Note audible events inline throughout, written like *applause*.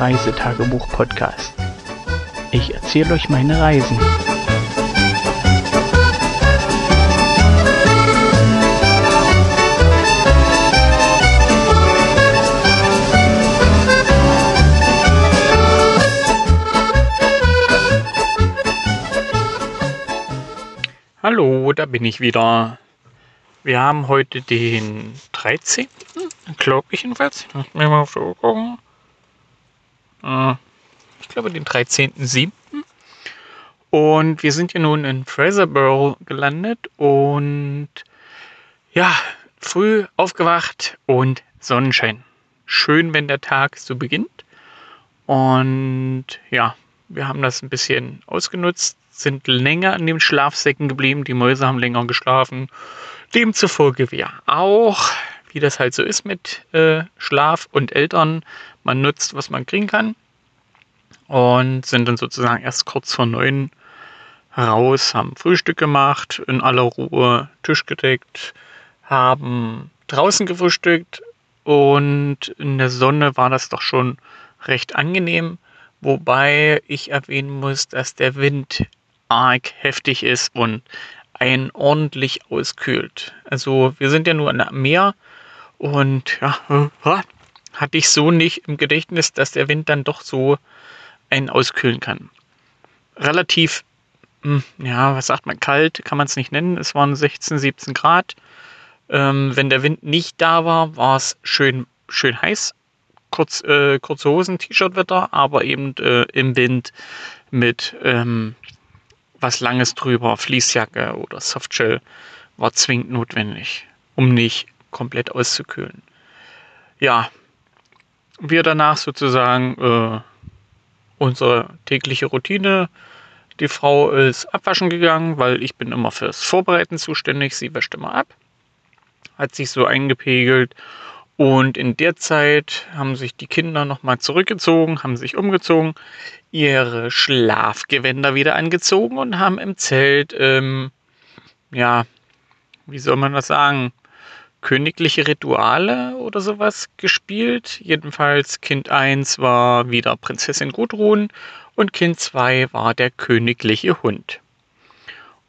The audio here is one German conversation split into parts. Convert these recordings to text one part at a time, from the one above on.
Reisetagebuch-Podcast. Ich erzähle euch meine Reisen. Hallo, da bin ich wieder. Wir haben heute den 13. Glaube ich jedenfalls. Muss mir mal Uhr gucken. Ich glaube den 13.07. Und wir sind hier nun in Fraserburgh gelandet und ja, früh aufgewacht und Sonnenschein. Schön, wenn der Tag so beginnt. Und ja, wir haben das ein bisschen ausgenutzt, sind länger an den Schlafsäcken geblieben, die Mäuse haben länger geschlafen. Demzufolge wir auch, wie das halt so ist mit äh, Schlaf und Eltern. Man nutzt, was man kriegen kann. Und sind dann sozusagen erst kurz vor neun raus, haben Frühstück gemacht, in aller Ruhe Tisch gedeckt, haben draußen gefrühstückt und in der Sonne war das doch schon recht angenehm. Wobei ich erwähnen muss, dass der Wind arg heftig ist und einen ordentlich auskühlt. Also wir sind ja nur am Meer und ja, *laughs* hatte ich so nicht im Gedächtnis, dass der Wind dann doch so einen auskühlen kann. Relativ, hm, ja, was sagt man, kalt kann man es nicht nennen. Es waren 16, 17 Grad. Ähm, wenn der Wind nicht da war, war es schön, schön heiß. Kurz, äh, kurze Hosen, T-Shirt-Wetter, aber eben äh, im Wind mit ähm, was Langes drüber, Fließjacke oder Softshell, war zwingend notwendig, um nicht komplett auszukühlen. Ja, wir danach sozusagen äh, unsere tägliche Routine. Die Frau ist abwaschen gegangen, weil ich bin immer fürs Vorbereiten zuständig. Sie wäscht immer ab. Hat sich so eingepegelt. Und in der Zeit haben sich die Kinder nochmal zurückgezogen, haben sich umgezogen ihre Schlafgewänder wieder angezogen und haben im Zelt, ähm, ja, wie soll man das sagen, königliche Rituale oder sowas gespielt. Jedenfalls Kind 1 war wieder Prinzessin Gudrun und Kind 2 war der königliche Hund.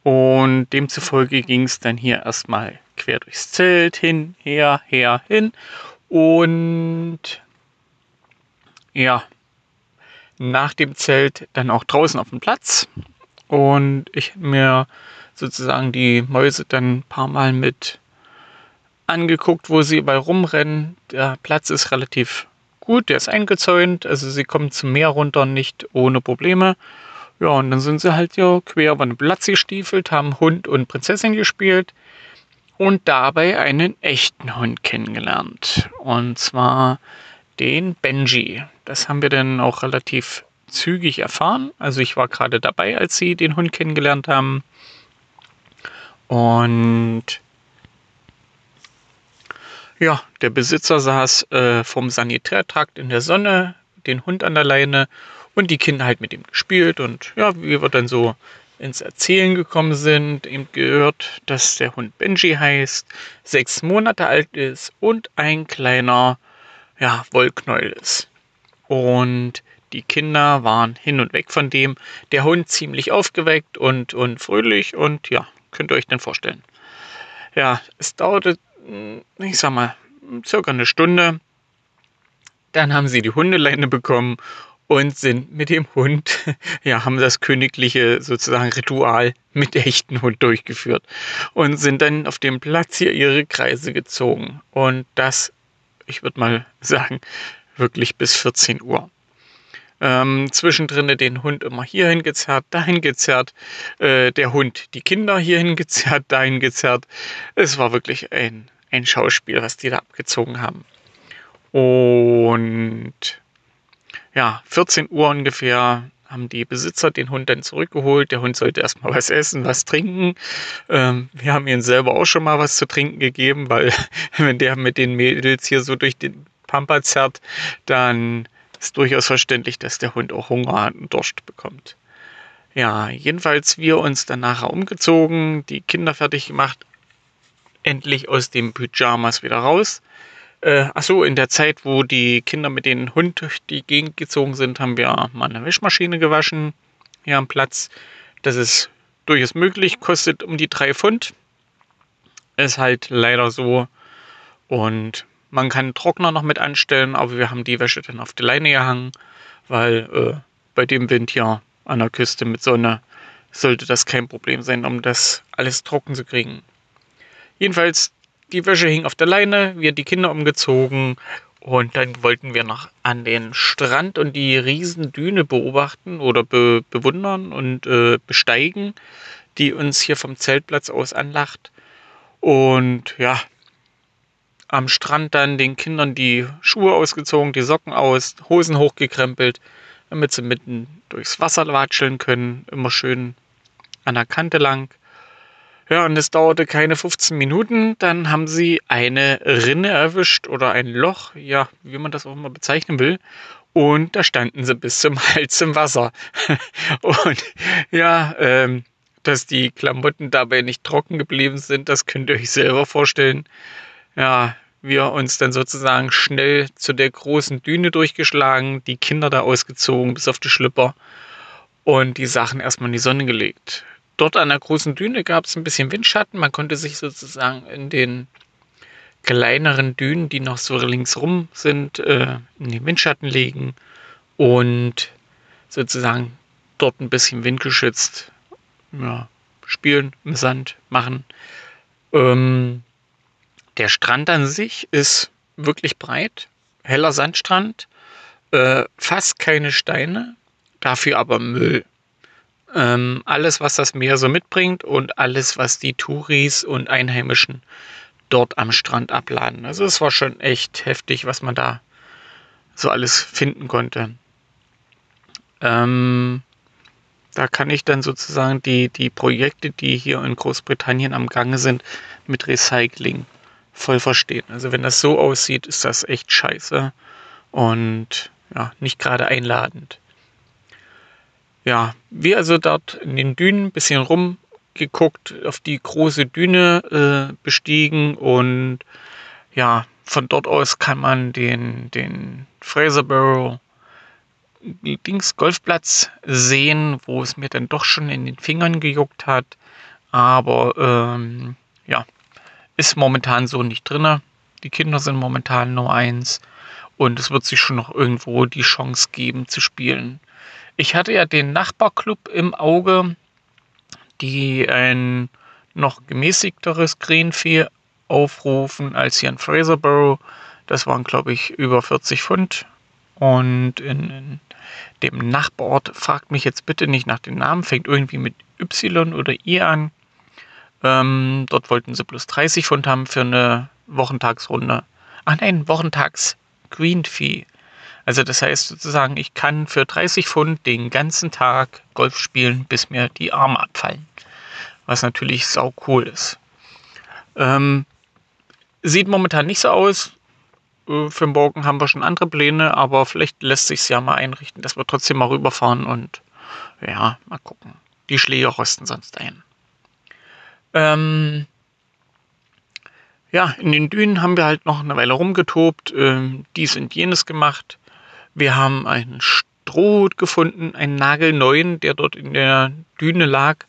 Und demzufolge ging es dann hier erstmal quer durchs Zelt hin, her, her, hin. Und ja, nach dem Zelt dann auch draußen auf dem Platz. Und ich mir sozusagen die Mäuse dann ein paar Mal mit angeguckt, wo sie bei rumrennen. Der Platz ist relativ gut, der ist eingezäunt, also sie kommen zum Meer runter nicht ohne Probleme. Ja, und dann sind sie halt ja quer über den Platz gestiefelt, haben Hund und Prinzessin gespielt und dabei einen echten Hund kennengelernt. Und zwar den Benji. Das haben wir dann auch relativ zügig erfahren. Also ich war gerade dabei, als sie den Hund kennengelernt haben. Und ja, der Besitzer saß äh, vom Sanitärtrakt in der Sonne, den Hund an der Leine und die Kinder halt mit ihm gespielt. Und ja, wie wir dann so ins Erzählen gekommen sind, eben gehört, dass der Hund Benji heißt, sechs Monate alt ist und ein kleiner ja, Wollknäuel ist. Und die Kinder waren hin und weg von dem. Der Hund ziemlich aufgeweckt und, und fröhlich und ja, könnt ihr euch denn vorstellen. Ja, es dauerte, ich sag mal, circa eine Stunde. Dann haben sie die Hundeleine bekommen und sind mit dem Hund, *laughs* ja, haben das königliche sozusagen Ritual mit echten Hund durchgeführt und sind dann auf dem Platz hier ihre Kreise gezogen. Und das ich würde mal sagen, wirklich bis 14 Uhr. Ähm, zwischendrin den Hund immer hierhin gezerrt, dahin gezerrt, äh, der Hund die Kinder hierhin gezerrt, dahin gezerrt. Es war wirklich ein, ein Schauspiel, was die da abgezogen haben. Und ja, 14 Uhr ungefähr haben die Besitzer den Hund dann zurückgeholt. Der Hund sollte erstmal was essen, was trinken. Ähm, wir haben ihm selber auch schon mal was zu trinken gegeben, weil *laughs* wenn der mit den Mädels hier so durch den Pampa zerrt, dann ist durchaus verständlich, dass der Hund auch Hunger und Durst bekommt. Ja, jedenfalls wir uns dann nachher umgezogen, die Kinder fertig gemacht, endlich aus dem Pyjamas wieder raus. Äh, achso, in der Zeit, wo die Kinder mit dem Hund durch die Gegend gezogen sind, haben wir mal eine Wäschmaschine gewaschen hier am Platz. Das ist durchaus möglich, kostet um die drei Pfund. Ist halt leider so. Und man kann Trockner noch mit anstellen, aber wir haben die Wäsche dann auf die Leine gehangen, weil äh, bei dem Wind hier an der Küste mit Sonne sollte das kein Problem sein, um das alles trocken zu kriegen. Jedenfalls, die Wäsche hing auf der Leine, wir die Kinder umgezogen und dann wollten wir noch an den Strand und die Riesendüne beobachten oder be bewundern und äh, besteigen, die uns hier vom Zeltplatz aus anlacht. Und ja, am Strand dann den Kindern die Schuhe ausgezogen, die Socken aus, Hosen hochgekrempelt, damit sie mitten durchs Wasser watscheln können. Immer schön an der Kante lang. Ja, und es dauerte keine 15 Minuten, dann haben sie eine Rinne erwischt oder ein Loch, ja, wie man das auch immer bezeichnen will. Und da standen sie bis zum *laughs* Hals im Wasser. *laughs* und ja, ähm, dass die Klamotten dabei nicht trocken geblieben sind, das könnt ihr euch selber vorstellen. Ja, wir uns dann sozusagen schnell zu der großen Düne durchgeschlagen, die Kinder da ausgezogen bis auf die Schlüpper und die Sachen erstmal in die Sonne gelegt. Dort an der großen Düne gab es ein bisschen Windschatten. Man konnte sich sozusagen in den kleineren Dünen, die noch so linksrum sind, äh, in den Windschatten legen und sozusagen dort ein bisschen windgeschützt ja, spielen, im Sand machen. Ähm, der Strand an sich ist wirklich breit, heller Sandstrand, äh, fast keine Steine, dafür aber Müll. Ähm, alles, was das Meer so mitbringt und alles, was die Touris und Einheimischen dort am Strand abladen. Also es war schon echt heftig, was man da so alles finden konnte. Ähm, da kann ich dann sozusagen die, die Projekte, die hier in Großbritannien am Gange sind, mit Recycling voll verstehen. Also wenn das so aussieht, ist das echt scheiße und ja, nicht gerade einladend ja, wir also dort in den Dünen ein bisschen rumgeguckt, auf die große Düne äh, bestiegen und ja, von dort aus kann man den, den Fraserborough Dings Golfplatz sehen, wo es mir dann doch schon in den Fingern gejuckt hat. Aber ähm, ja, ist momentan so nicht drin. Die Kinder sind momentan nur eins und es wird sich schon noch irgendwo die Chance geben zu spielen. Ich hatte ja den Nachbarclub im Auge, die ein noch gemäßigteres Greenfee aufrufen als hier in Fraserborough. Das waren, glaube ich, über 40 Pfund. Und in, in, dem Nachbarort, fragt mich jetzt bitte nicht nach dem Namen, fängt irgendwie mit Y oder I an. Ähm, dort wollten sie plus 30 Pfund haben für eine Wochentagsrunde. Ach nein, Wochentags Green Fee. Also das heißt sozusagen, ich kann für 30 Pfund den ganzen Tag Golf spielen, bis mir die Arme abfallen. Was natürlich sau cool ist. Ähm, sieht momentan nicht so aus. Äh, für morgen haben wir schon andere Pläne, aber vielleicht lässt sich ja mal einrichten, dass wir trotzdem mal rüberfahren und ja, mal gucken. Die Schläge rosten sonst ein. Ähm, ja, in den Dünen haben wir halt noch eine Weile rumgetobt, ähm, dies und jenes gemacht. Wir haben einen Strohhut gefunden, einen nagelneuen, der dort in der Düne lag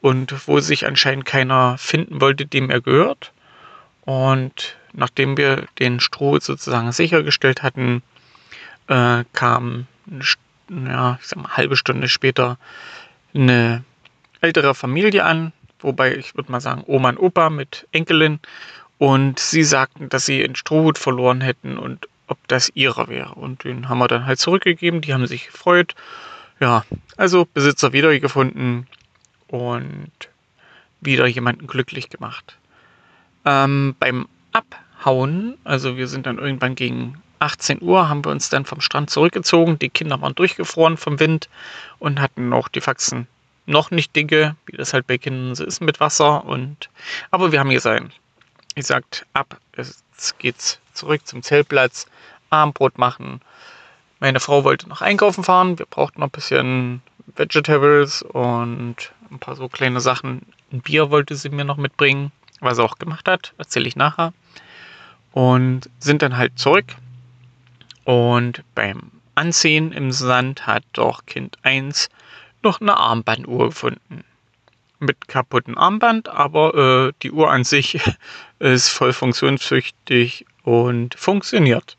und wo sich anscheinend keiner finden wollte, dem er gehört. Und nachdem wir den Strohhut sozusagen sichergestellt hatten, äh, kam ja, ich sag mal, eine halbe Stunde später eine ältere Familie an, wobei ich würde mal sagen Oma und Opa mit Enkelin und sie sagten, dass sie einen Strohhut verloren hätten und ob das ihrer wäre. Und den haben wir dann halt zurückgegeben. Die haben sich gefreut. Ja, also Besitzer wiedergefunden und wieder jemanden glücklich gemacht. Ähm, beim Abhauen, also wir sind dann irgendwann gegen 18 Uhr, haben wir uns dann vom Strand zurückgezogen. Die Kinder waren durchgefroren vom Wind und hatten noch die Faxen noch nicht dicke, wie das halt bei Kindern so ist mit Wasser. Und aber wir haben gesagt, ich sagt ab, jetzt geht's zurück zum Zeltplatz. Abendbrot machen. Meine Frau wollte noch einkaufen fahren. Wir brauchten noch ein bisschen Vegetables und ein paar so kleine Sachen. Ein Bier wollte sie mir noch mitbringen, was sie auch gemacht hat. Erzähle ich nachher. und sind dann halt zurück. Und beim Ansehen im Sand hat doch Kind 1 noch eine Armbanduhr gefunden. Mit kaputten Armband, aber äh, die Uhr an sich *laughs* ist voll funktionstüchtig und funktioniert.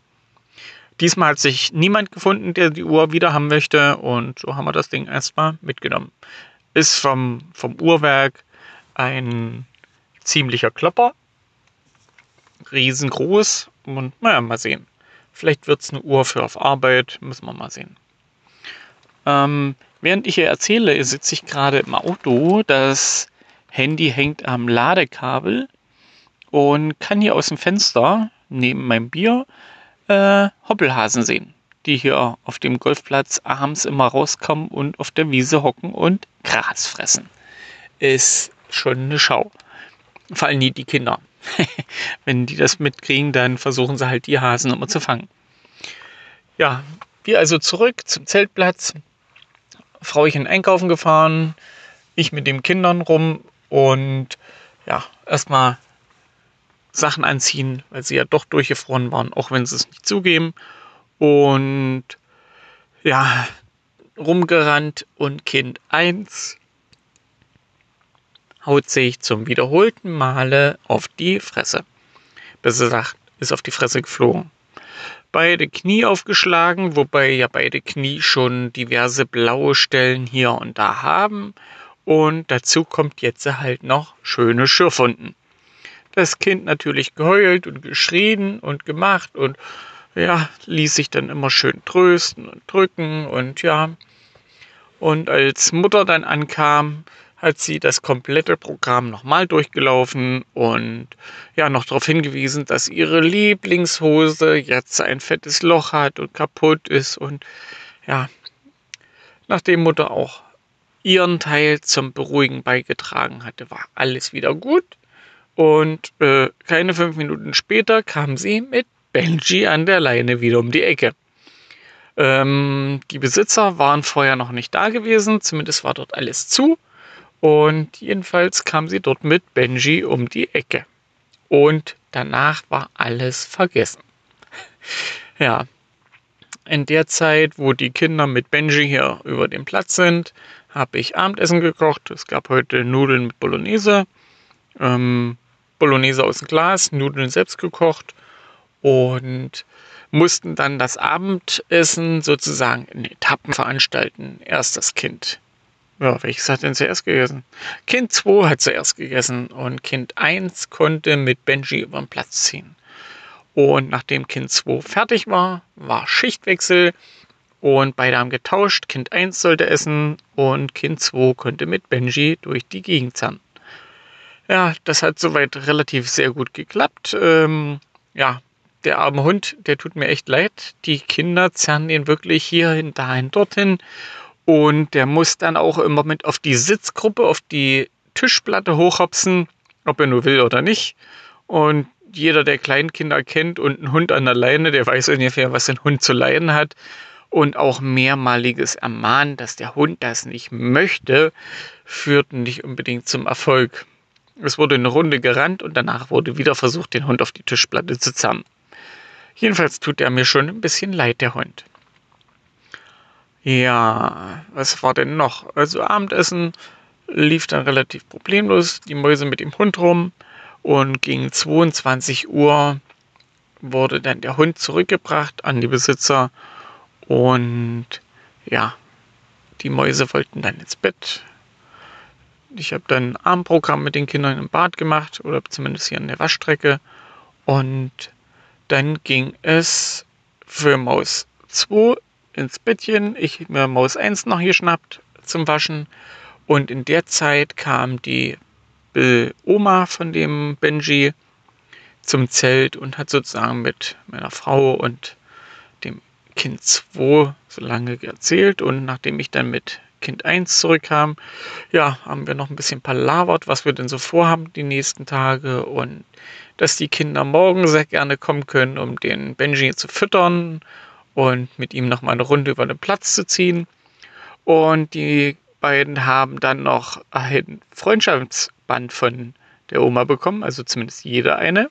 Diesmal hat sich niemand gefunden, der die Uhr wieder haben möchte und so haben wir das Ding erstmal mitgenommen. Ist vom, vom Uhrwerk ein ziemlicher Klopper, riesengroß und naja, mal sehen. Vielleicht wird es eine Uhr für auf Arbeit, müssen wir mal sehen. Ähm, während ich hier erzähle, sitze ich gerade im Auto. Das Handy hängt am Ladekabel und kann hier aus dem Fenster neben meinem Bier äh, Hoppelhasen sehen, die hier auf dem Golfplatz abends immer rauskommen und auf der Wiese hocken und Gras fressen. Ist schon eine Schau. Vor allem die, Kinder. *laughs* Wenn die das mitkriegen, dann versuchen sie halt die Hasen immer zu fangen. Ja, wir also zurück zum Zeltplatz. Frauchen einkaufen gefahren, ich mit den Kindern rum und ja, erstmal Sachen anziehen, weil sie ja doch durchgefroren waren, auch wenn sie es nicht zugeben. Und ja, rumgerannt und Kind 1 haut sich zum wiederholten Male auf die Fresse. Besser gesagt, ist auf die Fresse geflogen. Beide Knie aufgeschlagen, wobei ja beide Knie schon diverse blaue Stellen hier und da haben. Und dazu kommt jetzt halt noch schöne Schürfwunden. Das Kind natürlich geheult und geschrien und gemacht und ja, ließ sich dann immer schön trösten und drücken und ja. Und als Mutter dann ankam, hat sie das komplette Programm nochmal durchgelaufen und ja noch darauf hingewiesen, dass ihre Lieblingshose jetzt ein fettes Loch hat und kaputt ist und ja, nachdem Mutter auch ihren Teil zum Beruhigen beigetragen hatte, war alles wieder gut und äh, keine fünf Minuten später kam sie mit Benji an der Leine wieder um die Ecke. Ähm, die Besitzer waren vorher noch nicht da gewesen, zumindest war dort alles zu. Und jedenfalls kam sie dort mit Benji um die Ecke. Und danach war alles vergessen. *laughs* ja, in der Zeit, wo die Kinder mit Benji hier über den Platz sind, habe ich Abendessen gekocht. Es gab heute Nudeln mit Bolognese. Ähm, Bolognese aus dem Glas, Nudeln selbst gekocht und mussten dann das Abendessen sozusagen in Etappen veranstalten. Erst das Kind. Ja, welches hat denn zuerst gegessen? Kind 2 hat zuerst gegessen und Kind 1 konnte mit Benji über den Platz ziehen. Und nachdem Kind 2 fertig war, war Schichtwechsel und beide haben getauscht. Kind 1 sollte essen und Kind 2 konnte mit Benji durch die Gegend zerren. Ja, das hat soweit relativ sehr gut geklappt. Ähm, ja, der arme Hund, der tut mir echt leid. Die Kinder zerren ihn wirklich hierhin, dahin, dorthin. Und der muss dann auch immer mit auf die Sitzgruppe, auf die Tischplatte hochhopsen, ob er nur will oder nicht. Und jeder, der Kleinkinder kennt und einen Hund an der Leine, der weiß ungefähr, was ein Hund zu leiden hat. Und auch mehrmaliges Ermahnen, dass der Hund das nicht möchte, führt nicht unbedingt zum Erfolg. Es wurde eine Runde gerannt und danach wurde wieder versucht, den Hund auf die Tischplatte zu zerren. Jedenfalls tut er mir schon ein bisschen leid, der Hund. Ja, was war denn noch? Also Abendessen lief dann relativ problemlos, die Mäuse mit dem Hund rum und gegen 22 Uhr wurde dann der Hund zurückgebracht an die Besitzer und ja, die Mäuse wollten dann ins Bett. Ich habe dann ein Abendprogramm mit den Kindern im Bad gemacht oder zumindest hier an der Waschstrecke. Und dann ging es für Maus 2 ins Bettchen. Ich habe mir Maus 1 noch geschnappt zum Waschen. Und in der Zeit kam die Oma von dem Benji zum Zelt und hat sozusagen mit meiner Frau und dem Kind 2 so lange erzählt. Und nachdem ich dann mit Kind 1 zurückkam, ja, haben wir noch ein bisschen palavert, was wir denn so vorhaben die nächsten Tage und dass die Kinder morgen sehr gerne kommen können, um den Benji zu füttern und mit ihm noch mal eine Runde über den Platz zu ziehen. Und die beiden haben dann noch ein Freundschaftsband von der Oma bekommen, also zumindest jeder eine.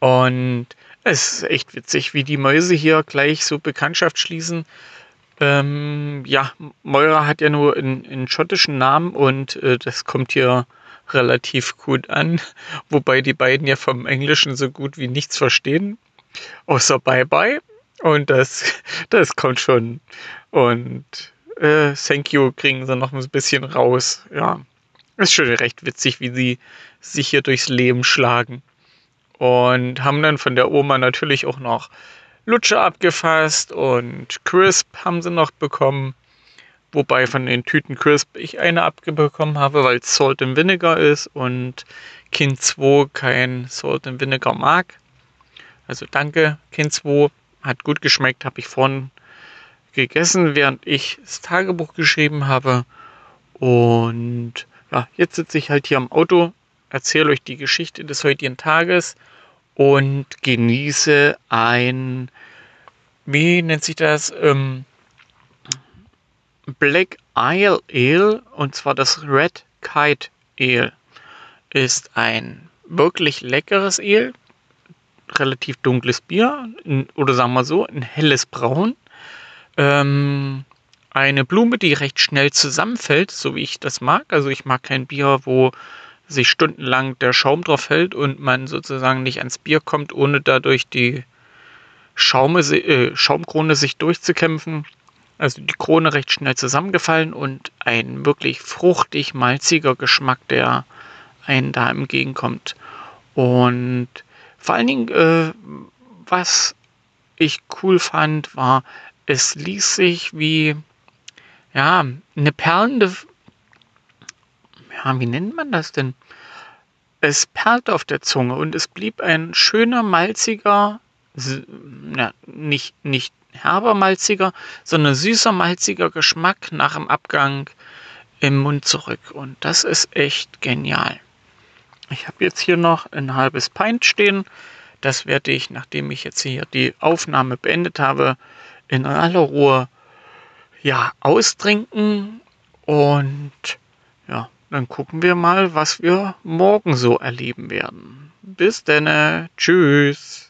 Und es ist echt witzig, wie die Mäuse hier gleich so Bekanntschaft schließen. Ähm, ja, Moira hat ja nur einen, einen schottischen Namen und äh, das kommt hier relativ gut an. Wobei die beiden ja vom Englischen so gut wie nichts verstehen. Außer Bye Bye. Und das, *laughs* das kommt schon. Und äh, Thank You kriegen sie noch ein bisschen raus. Ja, ist schon recht witzig, wie sie sich hier durchs Leben schlagen. Und haben dann von der Oma natürlich auch noch Lutscher abgefasst und Crisp haben sie noch bekommen. Wobei von den Tüten Crisp ich eine abbekommen habe, weil es Salt and Vinegar ist und Kind 2 kein Salt and Vinegar mag. Also danke, Kind 2. Hat gut geschmeckt, habe ich vorhin gegessen, während ich das Tagebuch geschrieben habe. Und ja, jetzt sitze ich halt hier am Auto, erzähle euch die Geschichte des heutigen Tages und genieße ein, wie nennt sich das? Ähm, Black Isle Ale und zwar das Red Kite Ale ist ein wirklich leckeres Ale, relativ dunkles Bier oder sagen wir so, ein helles Braun. Ähm, eine Blume, die recht schnell zusammenfällt, so wie ich das mag. Also ich mag kein Bier, wo sich stundenlang der Schaum drauf hält und man sozusagen nicht ans Bier kommt, ohne dadurch die Schaume, äh, Schaumkrone sich durchzukämpfen. Also die Krone recht schnell zusammengefallen und ein wirklich fruchtig malziger Geschmack, der einen da entgegenkommt. Und vor allen Dingen, äh, was ich cool fand, war, es ließ sich wie ja eine perlende, ja, wie nennt man das denn? Es perlt auf der Zunge und es blieb ein schöner malziger, ja, nicht nicht herber malziger, sondern süßer malziger Geschmack nach dem Abgang im Mund zurück. Und das ist echt genial. Ich habe jetzt hier noch ein halbes Pint stehen. Das werde ich, nachdem ich jetzt hier die Aufnahme beendet habe, in aller Ruhe ja austrinken und ja, dann gucken wir mal, was wir morgen so erleben werden. Bis tschüss. Tschüss,